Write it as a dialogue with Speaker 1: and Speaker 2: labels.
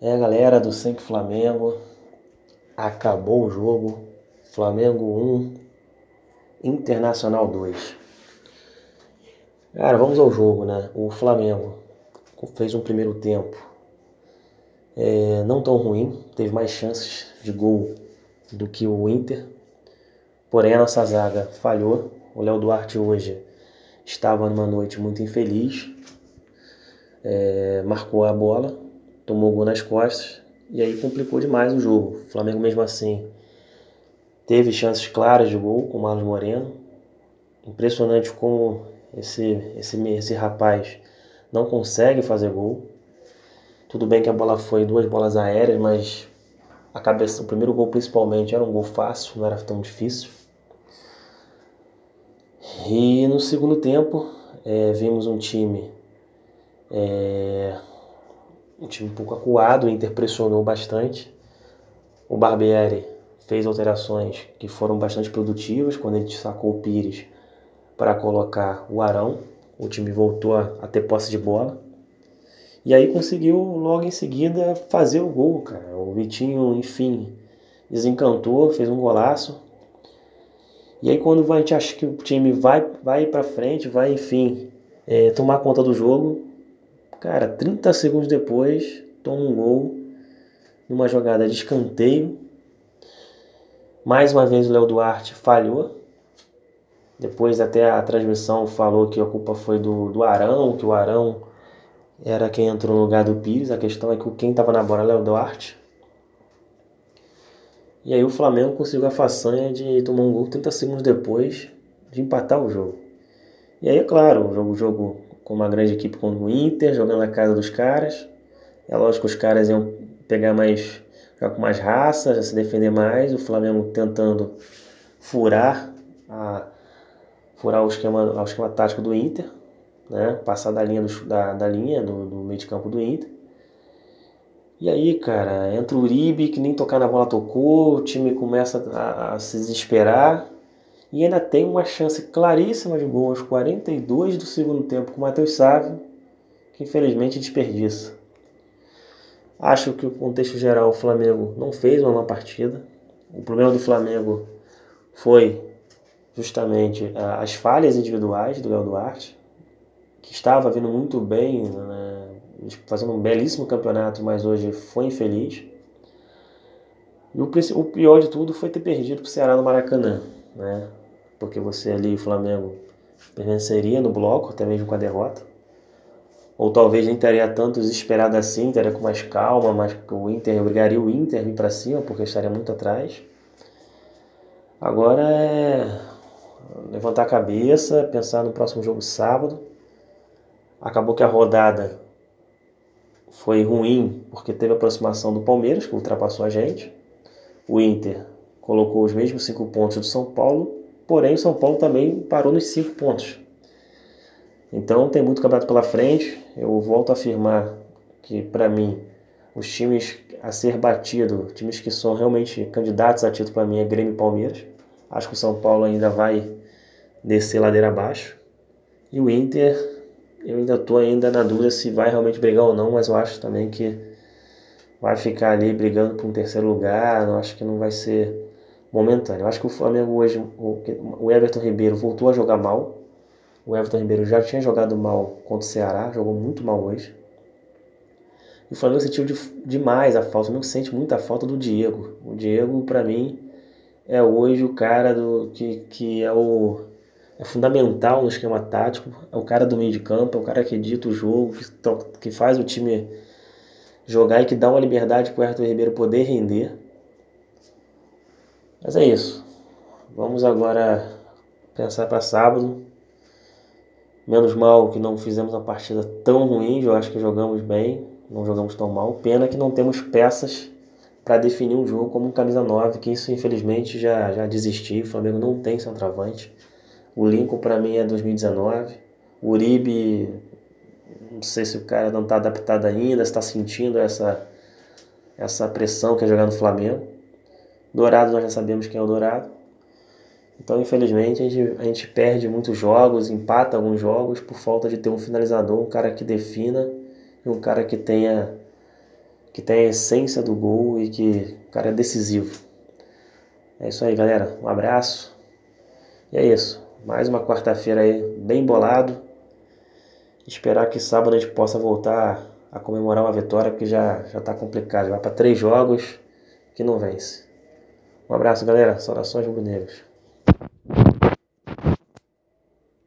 Speaker 1: É, galera do Sempre Flamengo, acabou o jogo. Flamengo 1, Internacional 2. Cara, vamos ao jogo, né? O Flamengo fez um primeiro tempo é, não tão ruim, teve mais chances de gol do que o Inter. Porém, a nossa zaga falhou. O Léo Duarte hoje estava numa noite muito infeliz. É, marcou a bola, tomou gol nas costas e aí complicou demais o jogo. O Flamengo mesmo assim teve chances claras de gol com o Marlos Moreno. Impressionante como esse, esse, esse rapaz não consegue fazer gol. Tudo bem que a bola foi duas bolas aéreas, mas a cabeça, o primeiro gol principalmente era um gol fácil, não era tão difícil. E no segundo tempo é, vimos um time é, um time um pouco acuado, o Inter pressionou bastante. O Barbieri fez alterações que foram bastante produtivas quando ele sacou o Pires para colocar o Arão. O time voltou a, a ter posse de bola. E aí conseguiu logo em seguida fazer o gol, cara. O Vitinho, enfim, desencantou, fez um golaço. E aí quando a gente acha que o time vai, vai para frente, vai, enfim, é, tomar conta do jogo, Cara, 30 segundos depois, toma um gol numa jogada de escanteio. Mais uma vez o Léo Duarte falhou. Depois até a transmissão falou que a culpa foi do, do Arão, que o Arão era quem entrou no lugar do Pires. A questão é que quem estava na bola era o Léo Duarte. E aí o Flamengo conseguiu a façanha de tomar um gol 30 segundos depois de empatar o jogo. E aí, é claro, o jogo, o jogo com uma grande equipe como o Inter, jogando na casa dos caras. É lógico que os caras iam pegar mais, jogar com mais raça, se defender mais. O Flamengo tentando furar, a, furar o esquema, o esquema tático do Inter, né? passar da linha, do, da, da linha do, do meio de campo do Inter. E aí, cara, entra o Uribe, que nem tocar na bola tocou, o time começa a, a se desesperar e ainda tem uma chance claríssima de gol aos 42 do segundo tempo com o Matheus Sávio, que infelizmente desperdiça. Acho que o contexto geral o Flamengo não fez uma má partida. O problema do Flamengo foi justamente as falhas individuais do Léo Duarte, que estava vindo muito bem, né, fazendo um belíssimo campeonato, mas hoje foi infeliz. E o, pior de tudo foi ter perdido para o Ceará no Maracanã. Né? Porque você ali, o Flamengo, venceria no bloco, até mesmo com a derrota. Ou talvez nem teria tanto desesperado assim, teria com mais calma, mas o Inter obrigaria o Inter a vir para cima, porque estaria muito atrás. Agora é levantar a cabeça, pensar no próximo jogo sábado. Acabou que a rodada foi ruim porque teve a aproximação do Palmeiras, que ultrapassou a gente. O Inter colocou os mesmos cinco pontos do São Paulo porém o São Paulo também parou nos cinco pontos. Então tem muito campeonato pela frente. Eu volto a afirmar que para mim os times a ser batido, times que são realmente candidatos a título para mim é Grêmio e Palmeiras. Acho que o São Paulo ainda vai descer ladeira abaixo. E o Inter, eu ainda estou ainda na dúvida se vai realmente brigar ou não, mas eu acho também que vai ficar ali brigando por um terceiro lugar. Eu acho que não vai ser momentâneo. Eu acho que o Flamengo hoje, o Everton Ribeiro voltou a jogar mal. O Everton Ribeiro já tinha jogado mal contra o Ceará, jogou muito mal hoje. E o Flamengo sentiu de, demais a falta, o Flamengo sente muita falta do Diego. O Diego, para mim, é hoje o cara do que, que é o é fundamental no esquema tático, é o cara do meio de campo, é o cara que edita o jogo, que, que faz o time jogar e que dá uma liberdade para o Everton Ribeiro poder render. Mas é isso. Vamos agora pensar para sábado. Menos mal que não fizemos uma partida tão ruim, eu acho que jogamos bem, não jogamos tão mal. Pena que não temos peças para definir um jogo como um camisa 9, que isso infelizmente já, já desisti. O Flamengo não tem centroavante. O Lincoln para mim é 2019. O Uribe, não sei se o cara não está adaptado ainda, está sentindo essa, essa pressão que é jogar no Flamengo. Dourado nós já sabemos quem é o Dourado. Então, infelizmente, a gente, a gente perde muitos jogos, empata alguns jogos por falta de ter um finalizador, um cara que defina e um cara que tenha que tem a essência do gol e que o cara é decisivo. É isso aí, galera. Um abraço. E é isso. Mais uma quarta-feira aí bem bolado. Esperar que sábado a gente possa voltar a comemorar uma vitória, porque já, já tá complicado. Vai para três jogos que não vence. Um abraço, galera. Saudações rubro-negros.